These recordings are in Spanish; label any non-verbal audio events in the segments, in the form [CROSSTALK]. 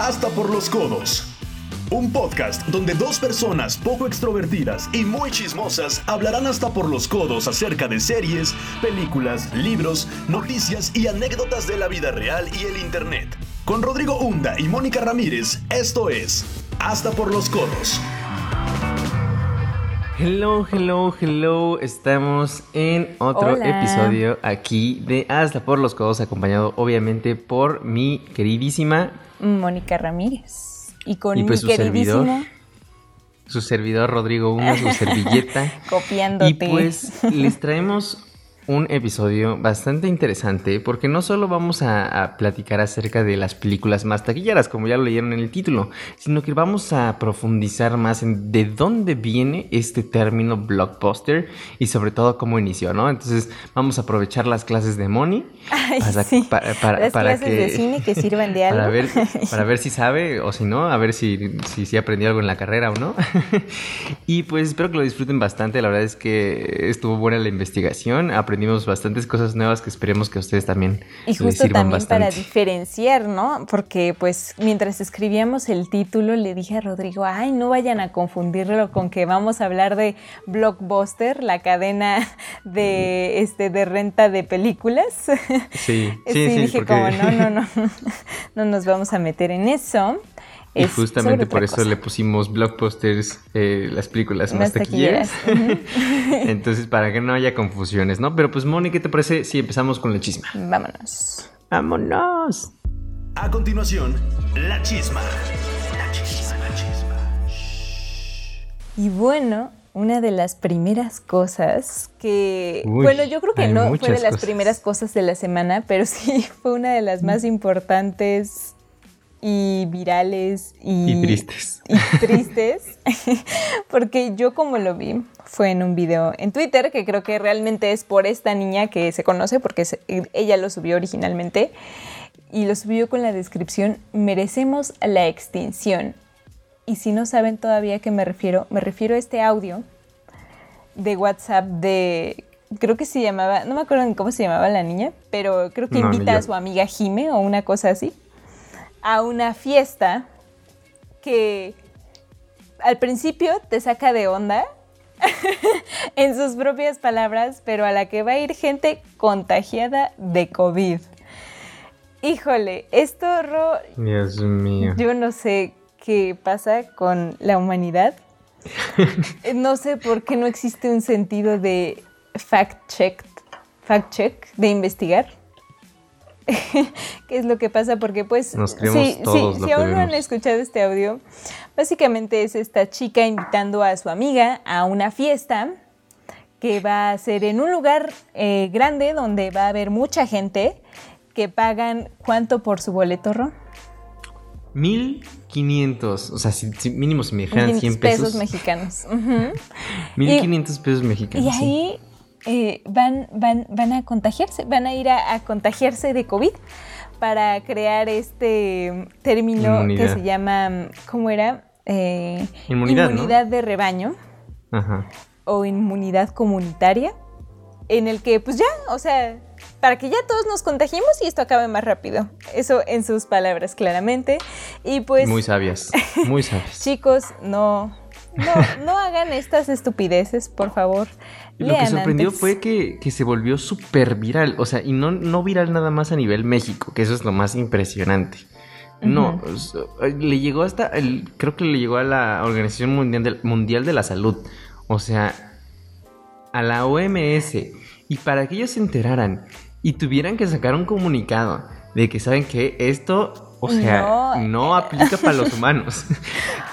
Hasta por los codos. Un podcast donde dos personas poco extrovertidas y muy chismosas hablarán hasta por los codos acerca de series, películas, libros, noticias y anécdotas de la vida real y el Internet. Con Rodrigo Hunda y Mónica Ramírez, esto es Hasta por los codos. Hello, hello, hello. Estamos en otro Hola. episodio aquí de Hasta por los codos, acompañado obviamente por mi queridísima Mónica Ramírez. Y con Y pues mi su servidor, queridísimo su servidor Rodrigo Una, su [LAUGHS] servilleta. copiándote. Y pues les traemos un episodio bastante interesante porque no solo vamos a, a platicar acerca de las películas más taquilleras, como ya lo leyeron en el título, sino que vamos a profundizar más en de dónde viene este término blockbuster y sobre todo cómo inició, ¿no? Entonces vamos a aprovechar las clases de Moni Ay, para, sí. para- para- Las para clases que... de cine que de algo. [LAUGHS] Para ver, [LAUGHS] para ver si sabe o si no, a ver si, si, si aprendió algo en la carrera o no. [LAUGHS] y pues espero que lo disfruten bastante. La verdad es que estuvo buena la investigación. Aprendimos bastantes cosas nuevas que esperemos que a ustedes también Y les justo sirvan también bastante. para diferenciar, ¿no? Porque pues mientras escribíamos el título le dije a Rodrigo, ay, no vayan a confundirlo con que vamos a hablar de Blockbuster, la cadena de, este, de renta de películas. Sí, [LAUGHS] sí, Sí, sí, dije porque- como, no, no, no, [LAUGHS] no nos vamos a meter en eso. Y Es justamente por eso cosa. le pusimos blockbusters, eh, las películas más, Más taquilleras. taquilleras. [LAUGHS] Entonces, para que no haya confusiones, ¿no? Pero pues, Moni, ¿qué te parece si empezamos con la chisma? Vámonos. ¡Vámonos! A continuación, la chisma. La chisma, la chisma. Y bueno, una de las primeras cosas que, Uy, bueno, yo creo que no fue de las cosas. primeras cosas de la semana, pero [LAUGHS] sí fue una de las más importantes y virales y, Y tristes. y tristes, [LAUGHS] porque yo como lo vi fue en un video en Twitter, que creo que realmente es por esta niña que se conoce, porque se- ella lo subió originalmente, y lo subió con la descripción, merecemos la extinción. Y si no saben todavía a qué me refiero, me refiero a este audio de WhatsApp de, creo que se llamaba, no me acuerdo ni cómo se llamaba la niña, pero creo que No, invita a su amiga Jime o una cosa así, a una fiesta que al principio te saca de onda [LAUGHS] en sus propias palabras, pero a la que va a ir gente contagiada de COVID. Híjole, esto, Ro, Dios mío. yo no sé qué pasa con la humanidad. [LAUGHS] No sé por qué no existe un sentido de fact check, fact check, de investigar. [LAUGHS] ¿Qué es lo que pasa? Porque pues Nos sí, todos sí, si aún no han escuchado este audio, básicamente es esta chica invitando a su amiga a una fiesta que va a ser en un lugar eh, grande donde va a haber mucha gente que pagan cuánto por su boleto, Ro? 1500, o sea, si, si mínimo si me dijeran 100 pesos, pesos, mexicanos. [LAUGHS] Ujú. 1500 pesos Y mexicanos. sí. Eh, van, van, van a contagiarse, van a ir a, a contagiarse de COVID para crear este término que se llama, ¿cómo era? Eh, Inmunidad, ¿no? inmunidad de rebaño Ajá. o inmunidad comunitaria, en el que pues ya, o sea, para que ya todos nos contagiemos y esto acabe más rápido. Eso en sus palabras claramente. Y pues... muy sabias, muy sabias. [LAUGHS] Chicos, no, no, no hagan estas estupideces, por favor. Lo que sorprendió antes. fue que, que se volvió súper viral, o sea, y no, no viral nada más a nivel México, que eso es lo más impresionante. No, le llegó hasta, el, creo que le llegó a la Organización Mundial de, Mundial de la Salud, o sea, a la OMS, y para que ellos se enteraran y tuvieran que sacar un comunicado de que saben que esto, o sea, No. no, aplica para los [LAUGHS] humanos. [LAUGHS]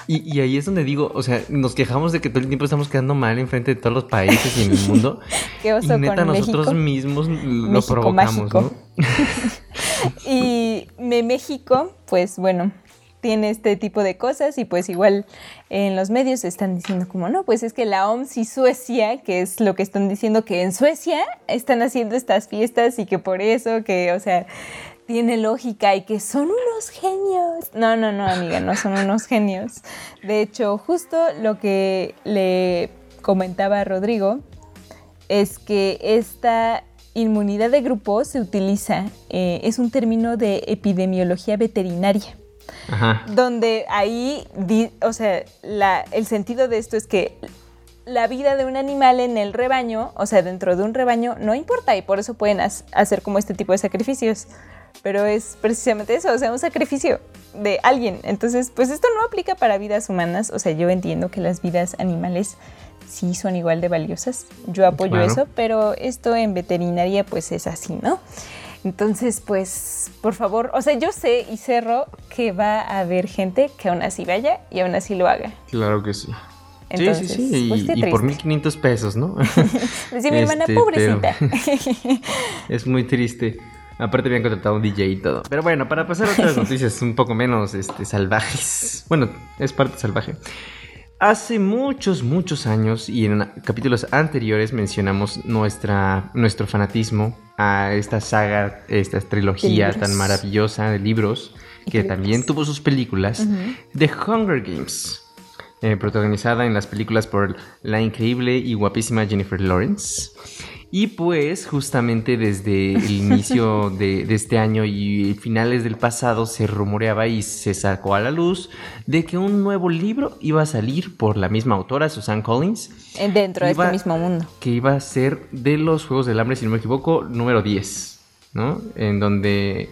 Y, y ahí es donde digo, o sea, nos quejamos de que todo el tiempo estamos quedando mal enfrente de todos los países y en el mundo. [LAUGHS] Qué oso y neta, con nosotros México. mismos lo México provocamos, mágico. ¿no? Y me México, pues bueno, tiene este tipo de cosas y pues igual en los medios están diciendo como no, pues es que la OMS y Suecia, que es lo que están diciendo que en Suecia están haciendo estas fiestas y que por eso, que o sea, tiene lógica y que son unos genios. No, no, no, amiga, no son unos genios. De hecho, justo lo que le comentaba a Rodrigo es que esta inmunidad de grupo se utiliza, eh, es un término de epidemiología veterinaria. Ajá. Donde ahí, o sea, la, el sentido de esto es que la vida de un animal en el rebaño, o sea, dentro de un rebaño, no importa y por eso pueden hacer como este tipo de sacrificios. Pero es precisamente eso, o sea, un sacrificio de alguien. Entonces, pues esto no aplica para vidas humanas. O sea, yo entiendo que las vidas animales sí son igual de valiosas. Yo apoyo eso, pero esto en veterinaria pues es así, ¿no? Entonces, pues, por favor, o sea, yo sé y cerro que va a haber gente que aún así vaya y aún así lo haga. Claro que sí sí, sí, sí. Pues, y, por 1500 pesos, ¿no? [LAUGHS] Decía mi hermana, este, pobrecita. [LAUGHS] es muy triste. Aparte habían contratado un DJ y todo. Pero bueno, para pasar a otras [LAUGHS] noticias un poco menos este, salvajes. Bueno, es parte salvaje. Hace muchos, muchos años y en capítulos anteriores mencionamos nuestra, nuestro fanatismo a esta saga, esta trilogía tan maravillosa de libros, que también tuvo sus películas, The Hunger Games. Eh, protagonizada en las películas por la increíble y guapísima Jennifer Lawrence. Y pues justamente desde el inicio [LAUGHS] de, este año y finales del pasado se rumoreaba y se sacó a la luz de que un nuevo libro iba a salir por la misma autora, Susan Collins. Dentro de este mismo mundo. Que iba a ser de los Juegos del Hambre, si no me equivoco, número 10, ¿no? En donde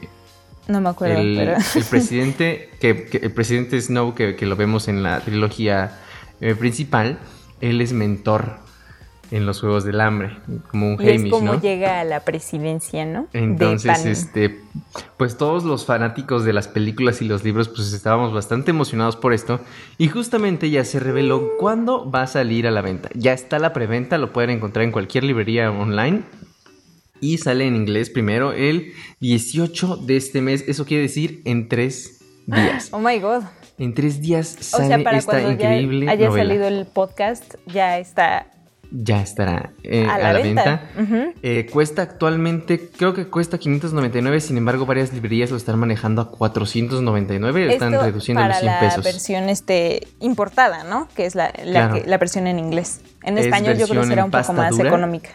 no me acuerdo, el, pero... el [LAUGHS] presidente, que, el presidente Snow, que, lo vemos en la trilogía eh, principal, él es mentor en los Juegos del Hambre, como un y es como llega a la presidencia, ¿no? Entonces, este, pues todos los fanáticos de las películas y los libros, pues estábamos bastante emocionados por esto. Y justamente ya se reveló cuándo va a salir a la venta. Ya está la preventa, lo pueden encontrar en cualquier librería online y sale en inglés primero el 18 de este mes. Eso quiere decir en tres días. [GASPS] Oh my god. En tres días sale esta increíble. Ya haya salido el podcast, ya está ya estará eh, a, la, venta. Eh, cuesta actualmente, creo que cuesta 599, sin embargo varias librerías lo están manejando a 499, están reduciendo los 100 pesos. la versión este, importada, ¿no? Que es la, la, versión en inglés. En español yo creo que será un poco más económica.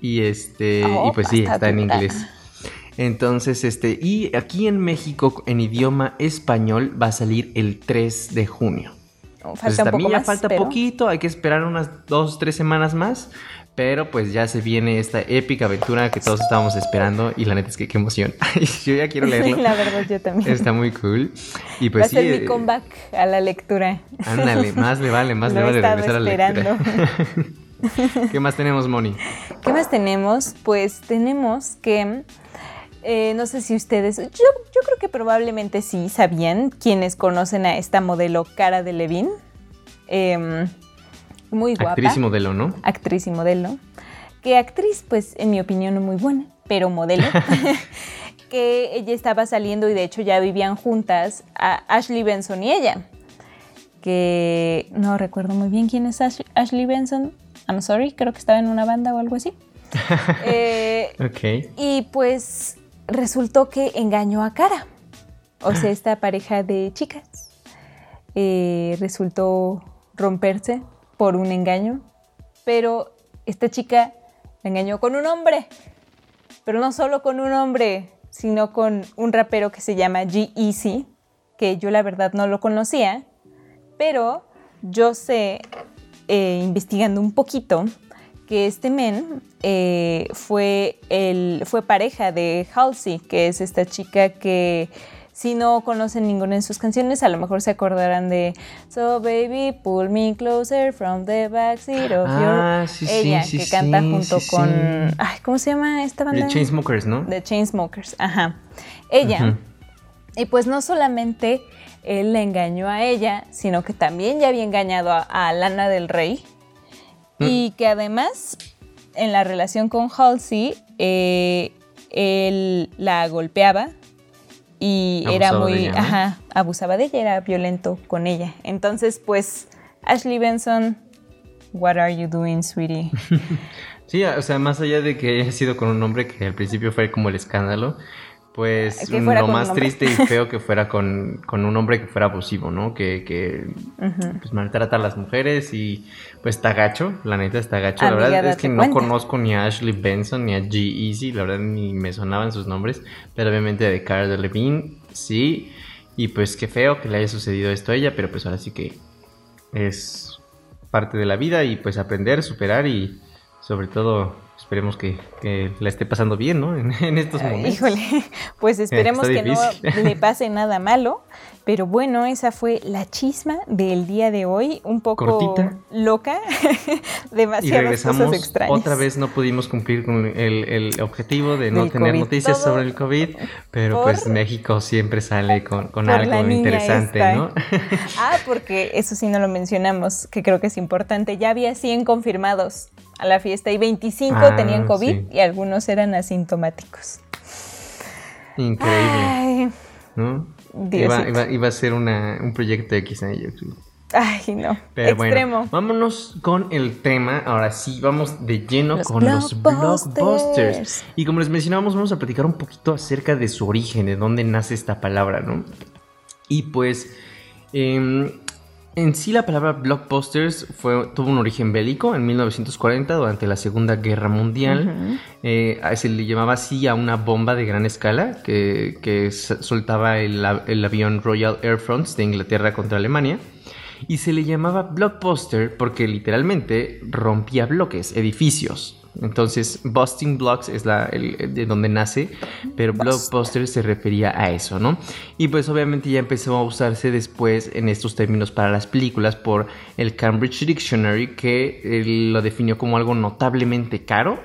Y este, y pues sí, está en inglés. Entonces, este, y aquí en México, en idioma español, va a salir el 3 de junio. Falta también ya falta poquito, hay que esperar unas dos, tres semanas más. Pero pues ya se viene esta épica aventura que todos estábamos esperando y la neta es que qué emoción. [LAUGHS] yo ya quiero [LAUGHS] leerlo. la verdad yo también. Está muy cool. Y pues Va a ser mi eh, comeback a la lectura. Ándale, más le vale, más [LAUGHS] le vale regresar a la lectura. ¿Qué más tenemos, Moni? ¿Qué más tenemos? Pues tenemos que eh, no sé si ustedes, yo, creo que probablemente sí sabían quienes conocen a esta modelo Cara de Levin. Em, muy guapa. Actriz y modelo, ¿no? Actriz y modelo. Que actriz, pues en mi opinión, muy buena, pero modelo. [LAUGHS] que ella estaba saliendo y de hecho ya vivían juntas a Ashley Benson y ella. Que no recuerdo muy bien quién es Ashley Benson. I'm sorry, creo que estaba en una banda o algo así. [LAUGHS] eh, ok. Y pues resultó que engañó a Cara. O sea, esta pareja de chicas eh, resultó romperse por un engaño, pero esta chica la engañó con un hombre, pero no solo con un hombre, sino con un rapero que se llama G-Eazy, que yo la verdad no lo conocía, pero yo sé, eh, investigando un poquito, que este men eh, fue, el, fue pareja de Halsey, que es esta chica que si no conocen ninguna de sus canciones, a lo mejor se acordarán de So Baby, Pull Me Closer from the Backseat of ah, Your... Ella, que canta junto con... Ay, ¿Cómo se llama esta banda? The Chainsmokers, ¿no? The Chainsmokers, ajá. Ella. Y pues no solamente él le engañó a ella, sino que también ya había engañado a Lana del Rey, Mm. Y que además, en la relación con Halsey, eh, él la golpeaba y era muy, ajá, abusaba de ella, era violento con ella. Entonces, pues, Ashley Benson, what are you doing, sweetie? [LAUGHS] sí, o sea, más allá de que haya sido con un hombre que al principio fue como el escándalo, pues lo más triste y feo que fuera con, un hombre que fuera abusivo, ¿no? Que, que pues, maltrata a las mujeres y pues está gacho, la neta está gacho. la verdad es que no conozco ni a Ashley Benson ni a G Easy, la verdad ni me sonaban sus nombres, pero obviamente de Cara Levine sí. Y pues qué feo que le haya sucedido esto a ella, pero pues ahora sí que es parte de la vida y pues aprender, superar y sobre todo esperemos que, la esté pasando bien, ¿no? [LAUGHS] En, estos momentos. Híjole, [LAUGHS] pues esperemos que no le [LAUGHS] pase nada malo. Pero bueno, esa fue la chisma del día de hoy, un poco loca, demasiadas cosas extrañas. Otra vez no pudimos cumplir con el, objetivo de no tener noticias sobre el COVID, pero pues México siempre sale con, algo interesante, ¿no? ah, porque eso sí no lo mencionamos, que creo que es importante. Ya había 100 confirmados a la fiesta y 25 ah, tenían COVID y algunos eran asintomáticos. Increíble. ¿no? Iba, a ser un proyecto X en ello. Ay, no. Pero bueno, vámonos con el tema. Ahora sí, vamos de lleno con los blockbusters. Y como les mencionábamos, vamos a platicar un poquito acerca de su origen, de dónde nace esta palabra, ¿no? Y pues, em, en sí, la palabra blockbusters fue, tuvo un origen bélico en 1940 durante la Segunda Guerra Mundial. Eh, se le llamaba así a una bomba de gran escala que, soltaba el, avión Royal Air France de Inglaterra contra Alemania. Y se le llamaba blockbuster porque literalmente rompía bloques, edificios. Entonces, Busting Blocks es la, de donde nace, pero Blockbuster se refería a eso, ¿no? Y pues obviamente ya empezó a usarse después en estos términos para las películas por el Cambridge Dictionary, que eh, lo definió como algo notablemente caro,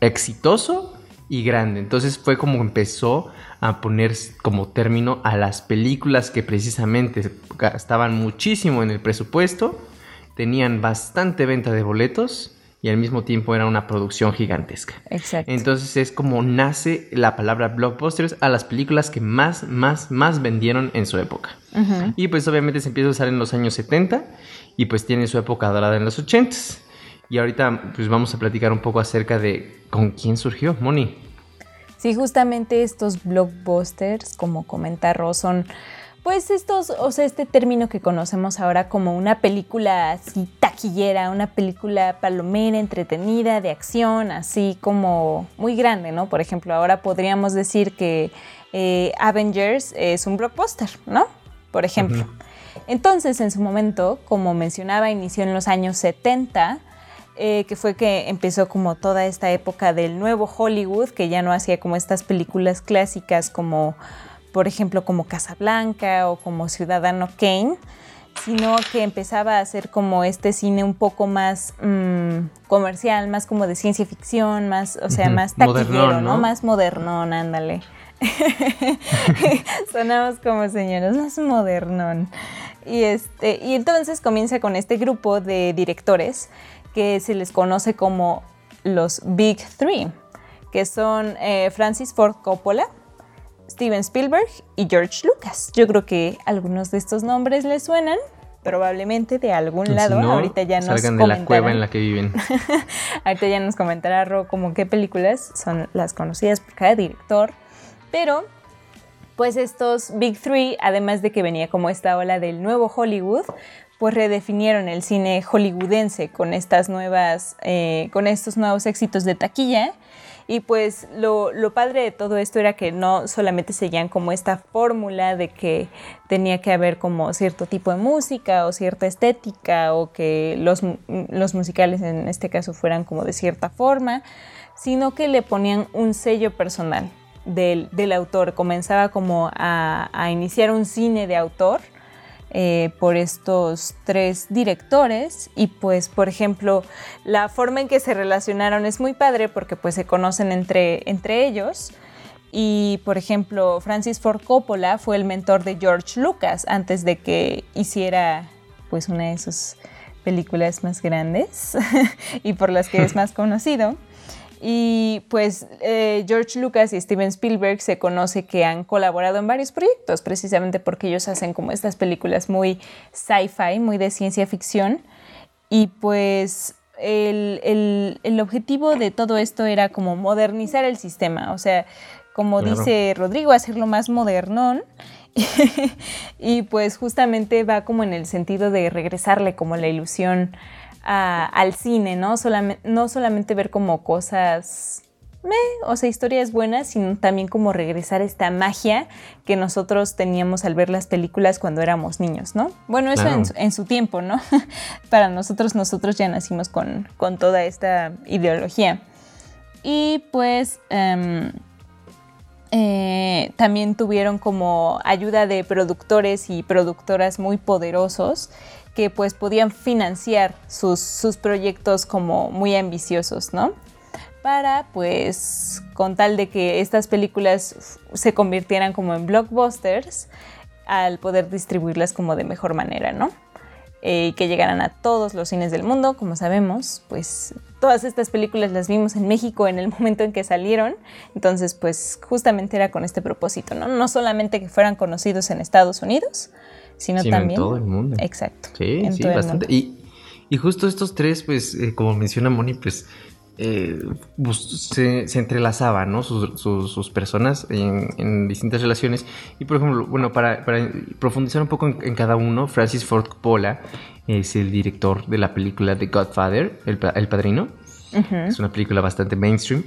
exitoso y grande. Entonces fue como empezó a poner como término a las películas que precisamente gastaban muchísimo en el presupuesto, tenían bastante venta de boletos y al mismo tiempo era una producción gigantesca. Exacto. Entonces es como nace la palabra blockbusters a las películas que más, más, más vendieron en su época. Y pues obviamente se empieza a usar en los años 70 y pues tiene su época dorada en los 80 Y ahorita pues vamos a platicar un poco acerca de con quién surgió Moni. Sí, justamente estos blockbusters, como comenta Ros, son pues estos, o sea, este término que conocemos ahora como una película así taquillera, una película palomera, entretenida, de acción, así como muy grande, ¿no? Por ejemplo, ahora podríamos decir que eh, Avengers es un blockbuster, ¿no? Por ejemplo. Entonces, en su momento, como mencionaba, inició en los años 70, eh, que fue que empezó como toda esta época del nuevo Hollywood, que ya no hacía como estas películas clásicas como por ejemplo, como Casablanca o como Ciudadano Kane, sino que empezaba a hacer como este cine un poco más mm, comercial, más como de ciencia ficción, más, o sea, más taquillero, ¿no? Más modernón, ándale. [LAUGHS] Sonamos como señoras, más modernón. Y, este, y entonces comienza con este grupo de directores que se les conoce como los Big Three, que son eh, Francis Ford Coppola, Steven Spielberg y George Lucas. Yo creo que algunos de estos nombres les suenan, probablemente de algún lado. Ahorita ya nos salgan de la cueva en la que viven. [LAUGHS] Ahorita ya nos comentará Ro como qué películas son las conocidas por cada director. Pero, pues estos Big Three, además de que venía como esta ola del nuevo Hollywood, pues redefinieron el cine hollywoodense con estas nuevas, eh, con estos nuevos éxitos de taquilla y pues lo, padre de todo esto era que no solamente seguían como esta fórmula de que tenía que haber como cierto tipo de música o cierta estética o que los, musicales en este caso fueran como de cierta forma, sino que le ponían un sello personal del, autor. Comenzaba como a, a iniciar un cine de autor eh, por estos tres directores y pues por ejemplo la forma en que se relacionaron es muy padre porque pues se conocen entre, entre ellos y por ejemplo Francis Ford Coppola fue el mentor de George Lucas antes de que hiciera pues una de sus películas más grandes [LAUGHS] y por las que es más [LAUGHS] conocido. Y pues eh, George Lucas y Steven Spielberg se conoce que han colaborado en varios proyectos, precisamente porque ellos hacen como estas películas muy sci-fi, muy de ciencia ficción. Y pues el, objetivo de todo esto era como modernizar el sistema, o sea, como dice Rodrigo, hacerlo más modernón. [LAUGHS] y pues justamente va como en el sentido de regresarle como la ilusión al cine, ¿no? no solamente ver como cosas o sea, historias buenas, sino también como regresar a esta magia que nosotros teníamos al ver las películas cuando éramos niños, ¿no? Bueno, eso en, su tiempo, ¿no? [LAUGHS] Para nosotros, nosotros ya nacimos con, con toda esta ideología. Y pues em, eh, también tuvieron como ayuda de productores y productoras muy poderosos que pues podían financiar sus, sus proyectos como muy ambiciosos, ¿no? Para pues con tal de que estas películas se convirtieran como en blockbusters al poder distribuirlas como de mejor manera, ¿no? Eh, que llegaran a todos los cines del mundo, como sabemos, pues todas estas películas las vimos en México en el [LAUGHS] momento en que salieron, entonces pues justamente era con este propósito, ¿no? No solamente que fueran conocidos en Estados Unidos, sino, también en todo el mundo. Exacto. Sí, sí, bastante. Y, y, justo estos tres, pues, eh, como menciona Moni, pues eh, se, se, entrelazaban, ¿no? Sus, sus, personas en, distintas relaciones. Y por ejemplo, bueno, para, para profundizar un poco en, cada uno, Francis Ford Coppola es el director de la película The Godfather, El, el Padrino. Es una película bastante mainstream.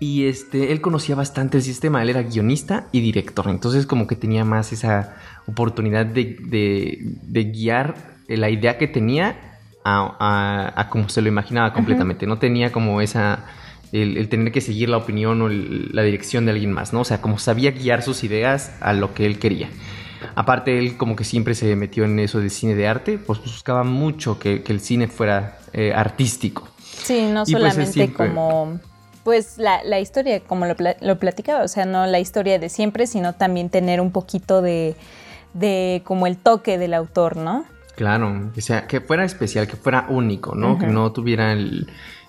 Y este, él conocía bastante el sistema, él era guionista y director, entonces como que tenía más esa oportunidad de, de, de guiar la idea que tenía a, como se lo imaginaba completamente. No tenía como esa. El, tener que seguir la opinión o la dirección de alguien más, ¿no? O sea, como sabía guiar sus ideas a lo que él quería. Aparte, él como que siempre se metió en eso de cine de arte, pues buscaba mucho que, el cine fuera eh, artístico. Sí, no pues, solamente como pues la, historia, como lo, lo, platicaba, o sea, no la historia de siempre, sino también tener un poquito de, de como el toque del autor, ¿no? Claro, que, sea, que fuera especial, que fuera único, ¿no? Que no tuviera el,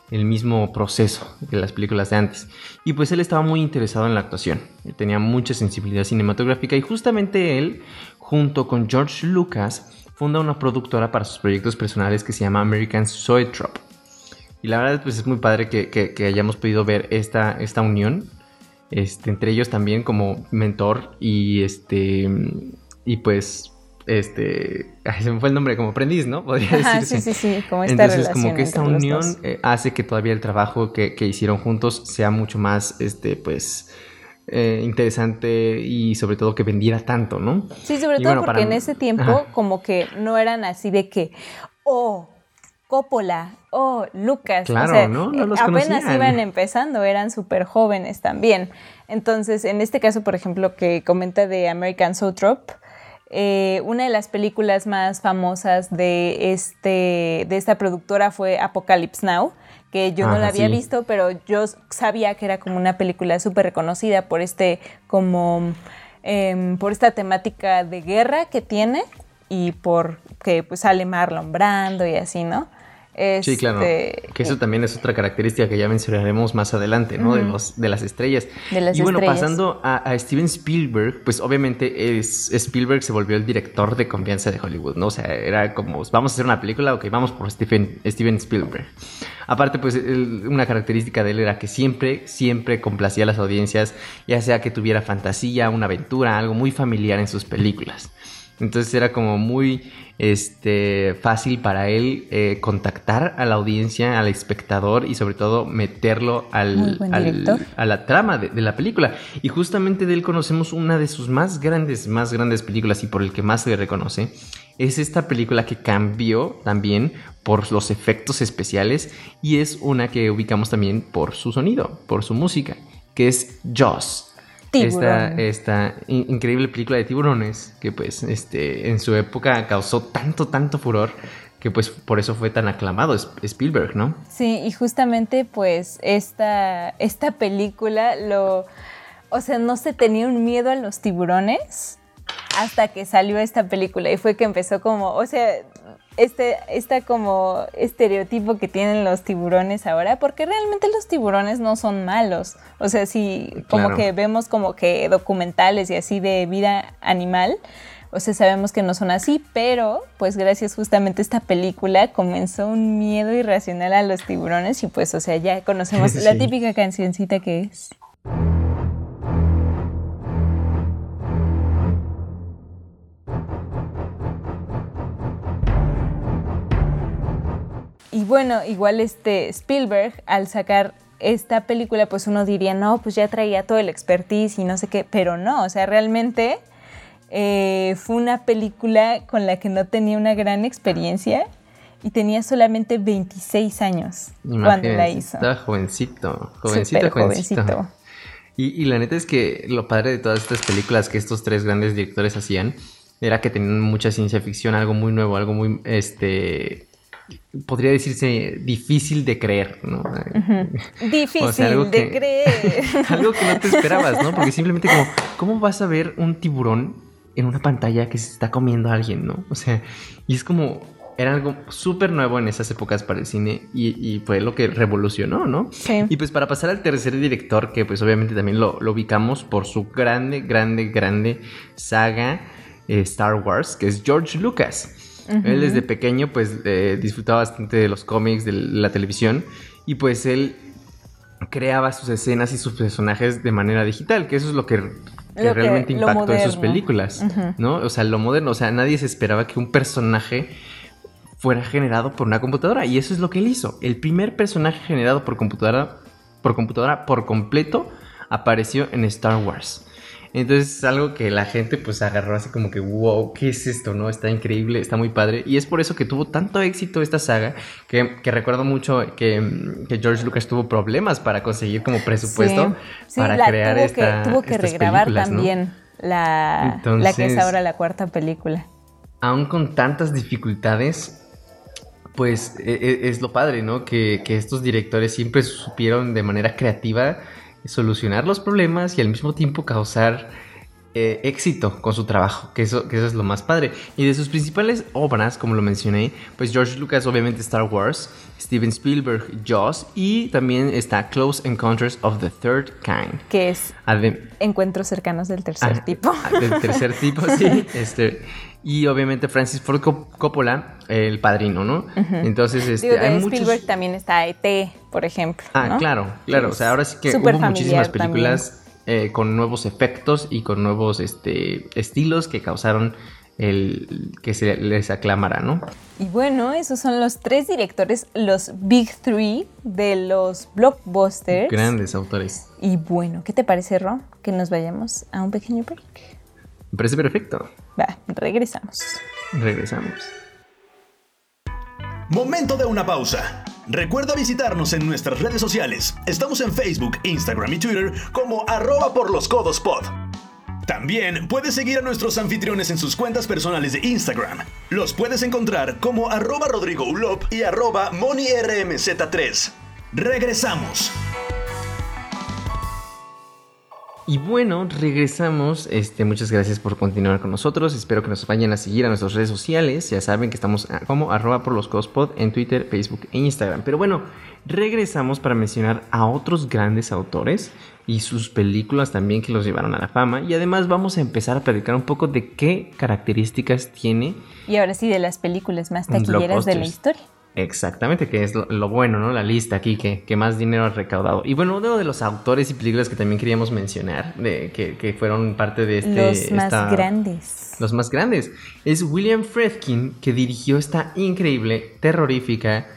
mismo proceso que las películas de antes. Y pues él estaba muy interesado en la actuación, tenía mucha sensibilidad cinematográfica y justamente él, junto con George Lucas, funda una productora para sus proyectos personales que se llama American Zoetrope. Y la verdad pues es muy padre que, hayamos podido ver esta, esta unión, este, entre ellos también como mentor y este... Y pues este, se me fue el nombre, como aprendiz, ¿no? [LAUGHS] Podría decirse. Sí, sí, sí, como esta Entonces, como que esta unión eh, hace que todavía el trabajo que, hicieron juntos sea mucho más, este, pues, eh, interesante y sobre todo que vendiera tanto, ¿no? Sí, sobre todo porque en ese tiempo como que no eran así de que, oh, Coppola, oh, Lucas. Claro, ¿no? no los apenas iban empezando, eran súper jóvenes también. Entonces, en este caso, por ejemplo, que comenta de American Soul eh, una de las películas más famosas de, este, de esta productora fue Apocalypse Now, que yo no la había visto, pero yo sabía que era como una película súper reconocida por este, como, em, por esta temática de guerra que tiene y por que pues sale Marlon Brando y así, ¿no? Sí, claro. Este, que eso también es otra característica que ya mencionaremos más adelante, ¿no? de, los, de las estrellas. y bueno, pasando a, Steven Spielberg, pues obviamente es, Spielberg se volvió el director de confianza de Hollywood, ¿no? O sea, era como, vamos a hacer una película, ok, vamos por Steven, Steven Spielberg. Aparte, pues una característica de él era que siempre, siempre complacía a las audiencias, ya sea que tuviera fantasía, una aventura, algo muy familiar en sus películas. Entonces era como muy este, fácil para él eh, contactar a la audiencia, al espectador y sobre todo meterlo al, a la trama de, la película. Y justamente de él conocemos una de sus más grandes, más grandes películas y por el que más se le reconoce. Es esta película que cambió también por los efectos especiales y es una que ubicamos también por su sonido, por su música, que es Jaws. Esta, esta, increíble película de tiburones que pues este, en su época causó tanto, tanto furor que pues por eso fue tan aclamado Spielberg, ¿no? Sí, y justamente pues esta, esta película lo... O sea, no se tenía un miedo a los tiburones hasta que salió esta película y fue que empezó como, o sea, este, esta como estereotipo que tienen los tiburones ahora, porque realmente los tiburones no son malos. O sea, si como que vemos como que documentales y así de vida animal, o sea, sabemos que no son así, pero pues gracias justamente a esta película comenzó un miedo irracional a los tiburones y pues, o sea, ya conocemos [LAUGHS] la típica cancioncita que es. Y bueno, igual este Spielberg al sacar esta película, pues uno diría, no, pues ya traía todo el expertise y no sé qué, pero no, o sea, realmente eh, fue una película con la que no tenía una gran experiencia y tenía solamente 26 años cuando la hizo. Estaba jovencito, jovencito, jovencito. Y, y, la neta es que lo padre de todas estas películas que estos tres grandes directores hacían era que tenían mucha ciencia ficción, algo muy nuevo, algo muy, este, podría decirse difícil de creer, ¿no? Difícil de creer. [LAUGHS] algo que no te esperabas, ¿no? Porque simplemente como, ¿cómo vas a ver un tiburón en una pantalla que se está comiendo a alguien, ¿no? O sea, y es como, era algo súper nuevo en esas épocas para el cine y, fue lo que revolucionó, ¿no? Sí. Y pues para pasar al tercer director, que pues obviamente también lo, lo ubicamos por su grande, grande, grande saga eh, Star Wars, que es George Lucas. Él desde pequeño pues eh, disfrutaba bastante de los cómics, de la televisión y pues él creaba sus escenas y sus personajes de manera digital, que eso es lo que, realmente impactó en sus películas, ¿no? O sea, lo moderno, o sea, nadie se esperaba que un personaje fuera generado por una computadora y eso es lo que él hizo. El primer personaje generado por computadora por computadora por completo apareció en Star Wars. Entonces es algo que la gente pues agarró así como que, wow, ¿qué es esto? ¿No? Está increíble, está muy padre. Y es por eso que tuvo tanto éxito esta saga, que, recuerdo mucho que, George Lucas tuvo problemas para conseguir como presupuesto para crear tuvo esta... Que, tuvo que regrabar también la, la que es ahora la cuarta película. Aún con tantas dificultades, pues e, e, es, lo padre, ¿no? Que, que, estos directores siempre supieron de manera creativa solucionar los problemas y al mismo tiempo causar eh, éxito con su trabajo, que eso, que eso es lo más padre. Y de sus principales obras, como lo mencioné, pues George Lucas obviamente Star Wars, Steven Spielberg Jaws y también está Close Encounters of the Third Kind. Que es encuentros cercanos del tercer ah, tipo. Ah, del tercer tipo, sí. [LAUGHS] Este, y obviamente Francis Ford Coppola, el padriño, ¿no? Entonces, este, hay Spielberg también está ET, por ejemplo. Ah, claro, claro. O sea, ahora sí que hubo muchísimas películas eh, con nuevos efectos y con nuevos este, estilos que causaron el que se les aclamara, ¿no? Y bueno, esos son los tres directores, los Big Three de los blockbusters. Grandes autores. Y bueno, ¿qué te parece, Ron? Que nos vayamos a un pequeño break. Me parece perfecto. Va, regresamos. Regresamos. Momento de una pausa. Recuerda visitarnos en nuestras redes sociales. Estamos en Facebook, Instagram y Twitter como arroba por los codos pod. También puedes seguir a nuestros anfitriones en sus cuentas personales de Instagram. Los puedes encontrar como arroba Rodrigo Ulop y arroba MoniRMZ3. Regresamos. Y bueno, regresamos. Este, muchas gracias por continuar con nosotros. Espero que nos vayan a seguir a nuestras redes sociales. Ya saben que estamos como arroba por los cospod en Twitter, Facebook e Instagram. Pero bueno, regresamos para mencionar a otros grandes autores y sus películas también que los llevaron a la fama. Y además vamos a empezar a platicar un poco de qué características tiene. Y ahora sí, de las películas más taquilleras de la historia. Exactamente, que es lo, bueno, ¿no? La lista aquí que, más dinero ha recaudado. Y bueno, uno de los autores y películas que también queríamos mencionar, de, que, fueron parte de este... Los más grandes. Los más grandes. Es William Friedkin, que dirigió esta increíble, terrorífica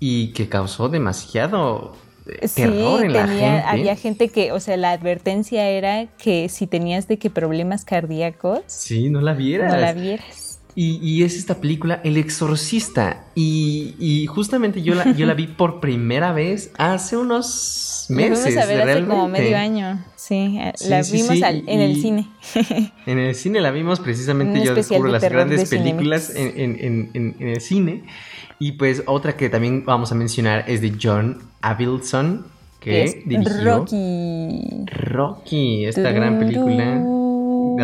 y que causó demasiado eh, terror en la gente. Había gente que, o sea, la advertencia era que si tenías de que problemas cardíacos... Sí, no la vieras. No la vieras. Y, es esta película El Exorcista. Y, justamente yo la, yo la vi [LAUGHS] por primera vez hace unos meses. La a ver hace como medio año. Sí, eh, la vimos en el cine. [LAUGHS] En el cine la vimos precisamente. yo descubro las grandes películas en, el cine. Y pues otra que también vamos a mencionar es de John Avildson, que dirigió Rocky. Rocky, esta gran película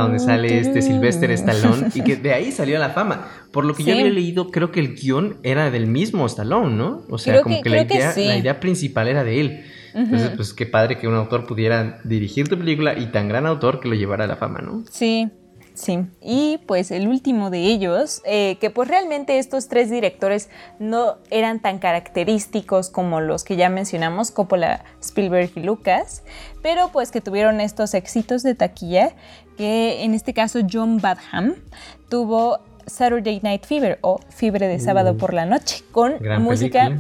donde sale este Sylvester Stallone y que de ahí [LAUGHS] salió la fama. Por lo que yo había leído, creo que el guion era del mismo Stallone, ¿no? O sea, como que, la, idea, la idea principal era de él. Entonces, pues qué padre que un autor pudiera dirigir tu película y tan gran autor que lo llevara a la fama, ¿no? Sí, Sí, y pues el último de ellos, eh, que pues realmente estos tres directores no eran tan característicos como los que ya mencionamos, Coppola, Spielberg y Lucas, pero pues que tuvieron estos éxitos de taquilla, que en este caso John Badham tuvo Saturday Night Fever o Fiebre de sábado por la noche, con música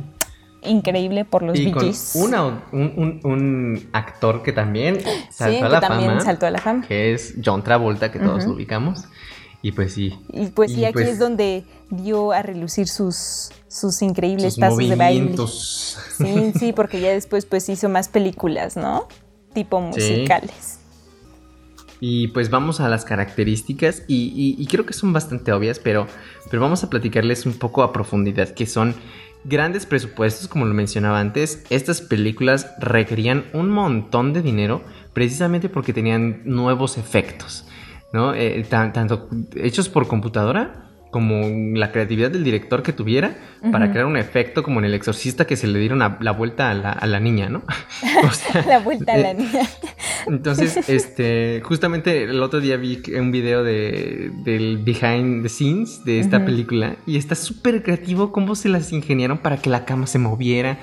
increíble por los y con VGs. una- un, un- un actor que también saltó Sí, a que la también fama, saltó a la fama. que es John Travolta, que todos lo ubicamos. Y pues sí, Y pues sí, Y aquí pues- es donde dio a relucir sus, sus increíbles sus pasos de baile. Sí, sí, porque ya después pues hizo más películas, ¿no? Tipo musicales. Y pues vamos a las características y, creo que son bastante obvias, pero, pero vamos a platicarles un poco a profundidad, que son grandes presupuestos, como lo mencionaba antes. Estas películas requerían un montón de dinero precisamente porque tenían nuevos efectos, ¿no? Eh, tan- tanto hechos por computadora como la creatividad del director que tuviera para crear un efecto como en El Exorcista que se le dieron a- la vuelta a la, a la niña, ¿no? [LAUGHS] [LAUGHS] O sea, La vuelta a la eh, niña. entonces, [LAUGHS] este, justamente el otro día vi un video de, del behind the scenes de esta película y está súper creativo cómo se las ingeniaron para que la cama se moviera.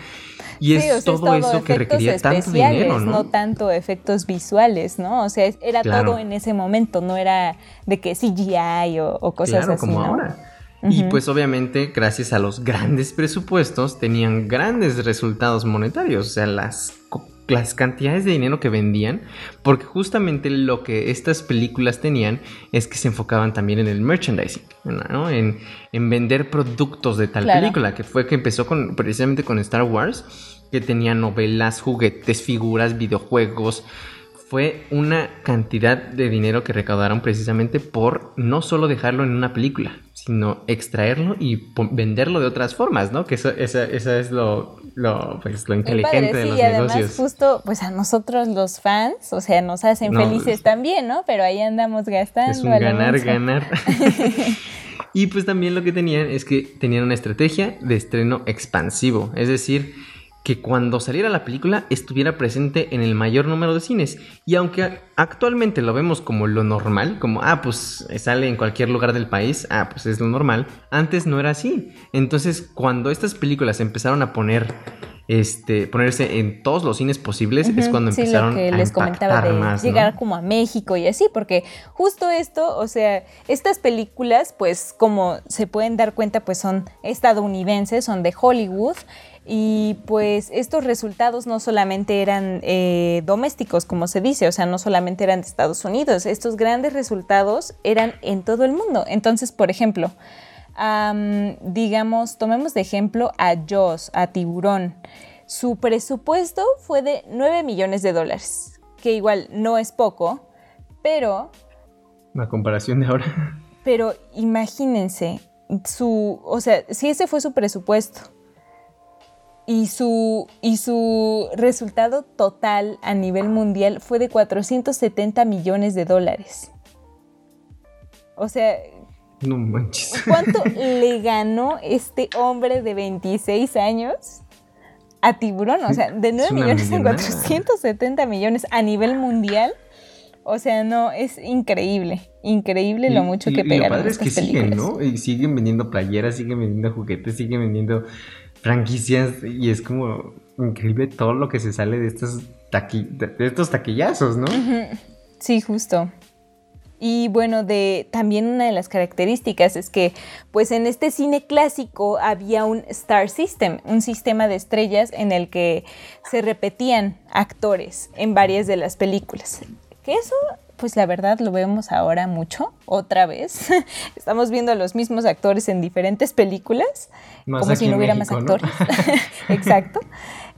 Y es Sí, o sea, todo, eso que requería tanto dinero, ¿no? tanto efectos visuales, ¿no? O sea, era Claro. todo en ese momento, no era de que CGI o, o cosas claro, así, como ¿no? ahora. Y pues obviamente gracias a los grandes presupuestos tenían grandes resultados monetarios, o sea, las, las cantidades de dinero que vendían, porque justamente lo que estas películas tenían es que se enfocaban también en el merchandising, ¿no? en, en vender productos de tal Claro. película, que fue que empezó con, precisamente con Star Wars, que tenía novelas, juguetes, figuras, videojuegos, fue una cantidad de dinero que recaudaron precisamente por no solo dejarlo en una película, sino extraerlo y venderlo de otras formas, ¿no? Que eso, esa, esa es lo, lo, pues, lo inteligente padre, de los y además negocios. justo, pues a nosotros los fans, o sea, nos hacen No, felices es- también, ¿no? Pero ahí andamos gastando. Es un ganar, ganar. [LAUGHS] y pues también lo que tenían es que tenían una estrategia de estreno expansivo. Es decir, que cuando saliera la película estuviera presente en el mayor número de cines. Y aunque actualmente lo vemos como lo normal, como, ah, pues sale en cualquier lugar del país, ah, pues es lo normal, antes no era así. Entonces, cuando estas películas empezaron a poner... Este, ponerse en todos los cines posibles es cuando sí, empezaron lo que a les comentaba impactar de más, ¿no? llegar como a México y así, porque justo esto, o sea, estas películas, pues como se pueden dar cuenta, pues son estadounidenses, son de Hollywood. Y pues estos resultados no solamente eran eh, domésticos, como se dice, o sea, no solamente eran de Estados Unidos, estos grandes resultados eran en todo el mundo. Entonces, por ejemplo, am, digamos, tomemos de ejemplo a Jaws, a Tiburón. Su presupuesto fue de 9 millones de dólares, que igual no es poco, pero, La comparación de ahora. pero imagínense, su, o sea, si ese fue su presupuesto y su, y su resultado total a nivel mundial fue de 470 millones de dólares. O sea, No manches. ¿Cuánto [LAUGHS] le ganó este hombre de 26 años a Tiburón? O sea, de 9 Es una millones a millonada. 470 millones a nivel mundial. O sea, no, es increíble. Increíble lo Y- mucho y- que y pegaron Lo padre es que estas siguen, películas. ¿no? Y siguen vendiendo playeras, siguen vendiendo juguetes, siguen vendiendo franquicias. Y es como increíble todo lo que se sale de estos, de estos taquillazos, ¿no? Sí, justo. Y bueno, de también una de las características es que pues en este cine clásico había un star system, un sistema de estrellas en el que se repetían actores en varias de las películas. Que eso pues la verdad lo vemos ahora mucho, otra vez. [LAUGHS] Estamos viendo a los mismos actores en diferentes películas, Más como si no hubiera México, más ¿no? actores. [LAUGHS] Exacto.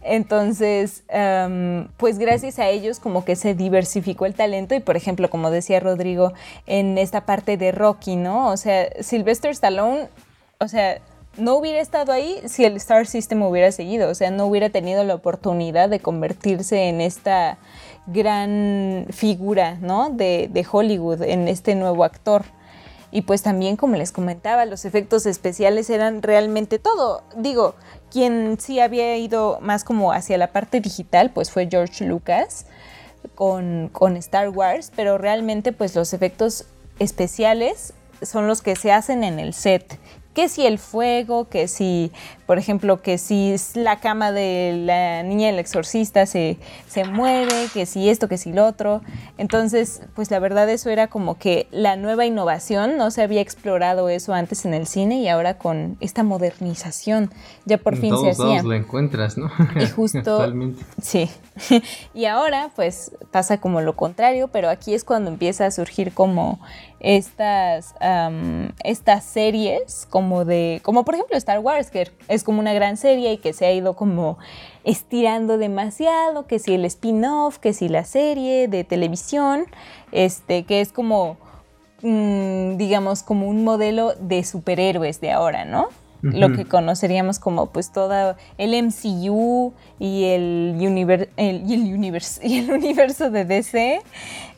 Entonces, em, pues gracias a ellos como que se diversificó el talento y por ejemplo, como decía Rodrigo, en esta parte de Rocky, ¿no? O sea, Sylvester Stallone, o sea, no hubiera estado ahí si el Star System hubiera seguido, o sea, no hubiera tenido la oportunidad de convertirse en esta gran figura, ¿no? De, de Hollywood, en este nuevo actor. Y pues también, como les comentaba, los efectos especiales eran realmente todo. Digo, quien sí había ido más como hacia la parte digital, pues fue George Lucas con, con Star Wars, pero realmente pues los efectos especiales son los que se hacen en el set que si el fuego, que si, por ejemplo, que si la cama de la niña del exorcista se, se mueve, que si esto, que si lo otro. Entonces, pues la verdad eso era como que la nueva innovación, no se había explorado eso antes en el cine y ahora con esta modernización ya por fin se hacía. lo encuentras, ¿no? Y justo... [LAUGHS] Sí. [LAUGHS] y ahora pues pasa como lo contrario, pero aquí es cuando empieza a surgir como estas, estas series como de, como por ejemplo Star Wars, que es como una gran serie y que se ha ido como estirando demasiado, que si el spin-off, que si la serie de televisión, este, que es como, mm, digamos, como un modelo de superhéroes de ahora, ¿no? Lo que conoceríamos como pues todo el MCU y el, univer el, y el, [LAUGHS] y el universo de DC.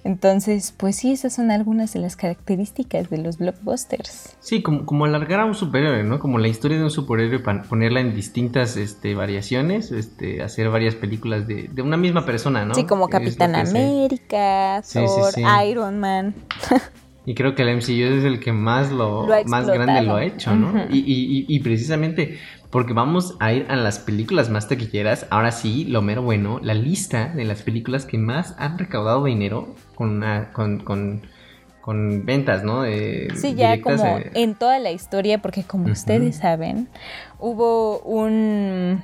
Entonces, pues sí, esas son algunas de las características de los blockbusters. Sí, como, como alargar a un superhéroe, ¿no? Como la historia de un superhéroe para ponerla en distintas este, variaciones, este, hacer varias películas de, de una misma persona, ¿no? Sí, como Capitán América, Thor, Iron Man. [LAUGHS] Y creo que el MCU es el que más lo, más grande lo ha hecho, ¿no? y, y, y, precisamente porque vamos a ir a las películas más taquilleras. Ahora sí, lo mero bueno, la lista de las películas que más han recaudado dinero con una, con, con, con ventas, ¿no? sí, ya como en toda la historia, porque como ustedes saben, hubo un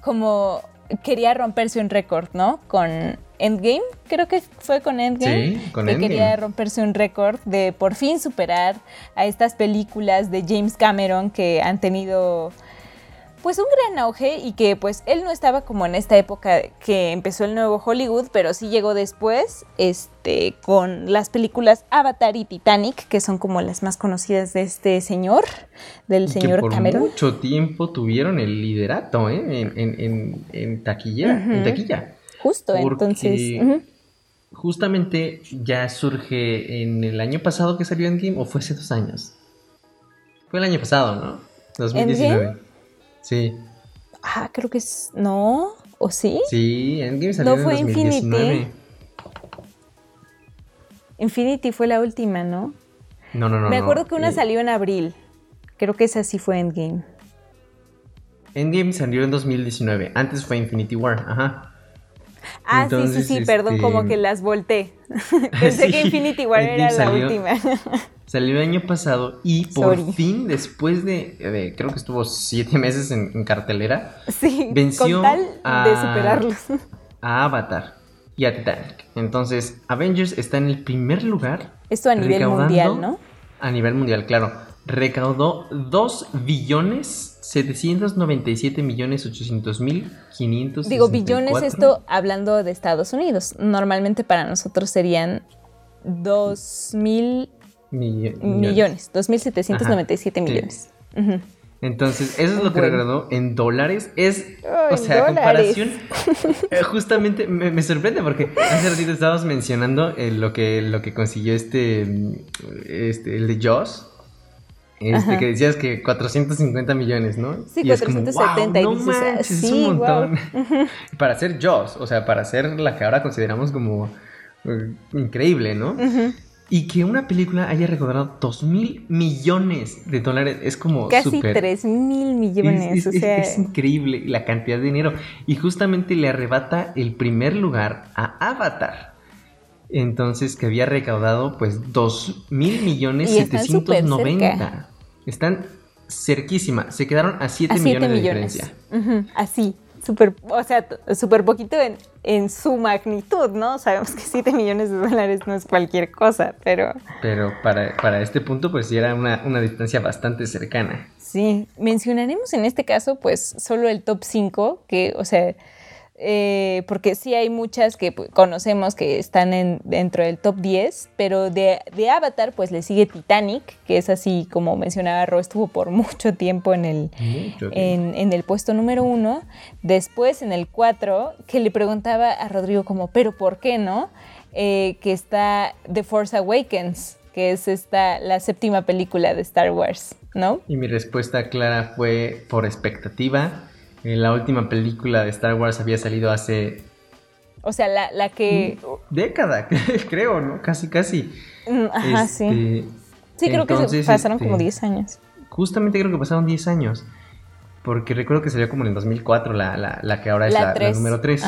como quería romperse un récord, ¿no? Con Endgame, creo que fue con Endgame, sí, con que quería romperse un récord de por fin superar a estas películas de James Cameron que han tenido pues un gran auge y que pues él no estaba como en esta época que empezó el nuevo Hollywood, pero sí llegó después, este, con las películas Avatar y Titanic, que son como las más conocidas de este señor, del señor que por Cameron. mucho tiempo tuvieron el liderato, ¿eh? En, en, en, en taquilla, en taquilla. Justo, entonces. Justamente ya surge en el año pasado que salió Endgame, o fue hace dos años. Fue el año pasado, ¿no? 2019. Sí. Ah, creo que es. ¿No? ¿O sí? Sí, Endgame salió no fue en 2019. Infinity. Infinity fue la última, ¿no? No, no, no. Me acuerdo que una salió en abril. Creo que esa sí fue Endgame. Endgame salió en 2019. Antes fue Infinity War, ajá. Ah, sí, sí, sí, perdón, como este, que las volteé. [LAUGHS] Pensé que Infinity War era la última. [LAUGHS] salió el año pasado y por fin, después de, creo que estuvo siete meses en, cartelera, sí, venció con tal a, de superarlos. A Avatar y a Titanic. Entonces, Avengers está en el primer lugar. Esto a nivel mundial, ¿no? A nivel mundial, claro. Recaudó 2 billones 797 millones 800 mil 500 Digo, billones esto hablando de Estados Unidos. Normalmente para nosotros serían 2 mil millones. 2.797 millones. Entonces, eso es lo que regaló en dólares. Es, o sea, comparación. [LAUGHS] Eh, justamente me, sorprende porque hace ratito estábamos mencionando eh, lo, que, lo que consiguió este, este, el de Joss este, que decías que 450 millones, ¿no? Sí, 470 y dices, ah, sí, es un montón. [LAUGHS] para hacer Jaws, o sea, para hacer la que ahora consideramos como eh, increíble, ¿no? Y que una película haya recaudado 2 mil millones de dólares es como Casi 3 mil millones, es, o sea... es, increíble la cantidad de dinero. Y justamente le arrebata el primer lugar a Avatar. Entonces, que había recaudado pues 2 mil millones 790. Están cerquísima. Se quedaron a 7, millones, de diferencia. Así, súper, o sea, súper poquito en, en, su magnitud, ¿no? Sabemos que 7 millones de dólares no es cualquier cosa, pero... Pero para, para este punto, pues sí era una, una distancia bastante cercana. Sí, mencionaremos en este caso, pues, solo el top 5, que, o sea eh, porque sí hay muchas que pues, conocemos que están en, dentro del top 10, pero de, Avatar pues le sigue Titanic, que es así como mencionaba Ro, estuvo por [LAUGHS] mucho tiempo en el, En, el puesto número uno. Después en el 4, que le preguntaba a Rodrigo como, pero ¿por qué no? Eh, que está The Force Awakens, que es esta, la séptima película de Star Wars, ¿no? Y mi respuesta clara fue por expectativa la última película de Star Wars había salido hace... O sea, la, que... Década, [LAUGHS] creo, ¿no? Casi, casi. Mm, ajá, sí. Este, sí, creo que pasaron como 10 este, años. justamente creo que pasaron 10 años. Porque recuerdo que salió como en el 2004 la, la, la que ahora es la, número 3.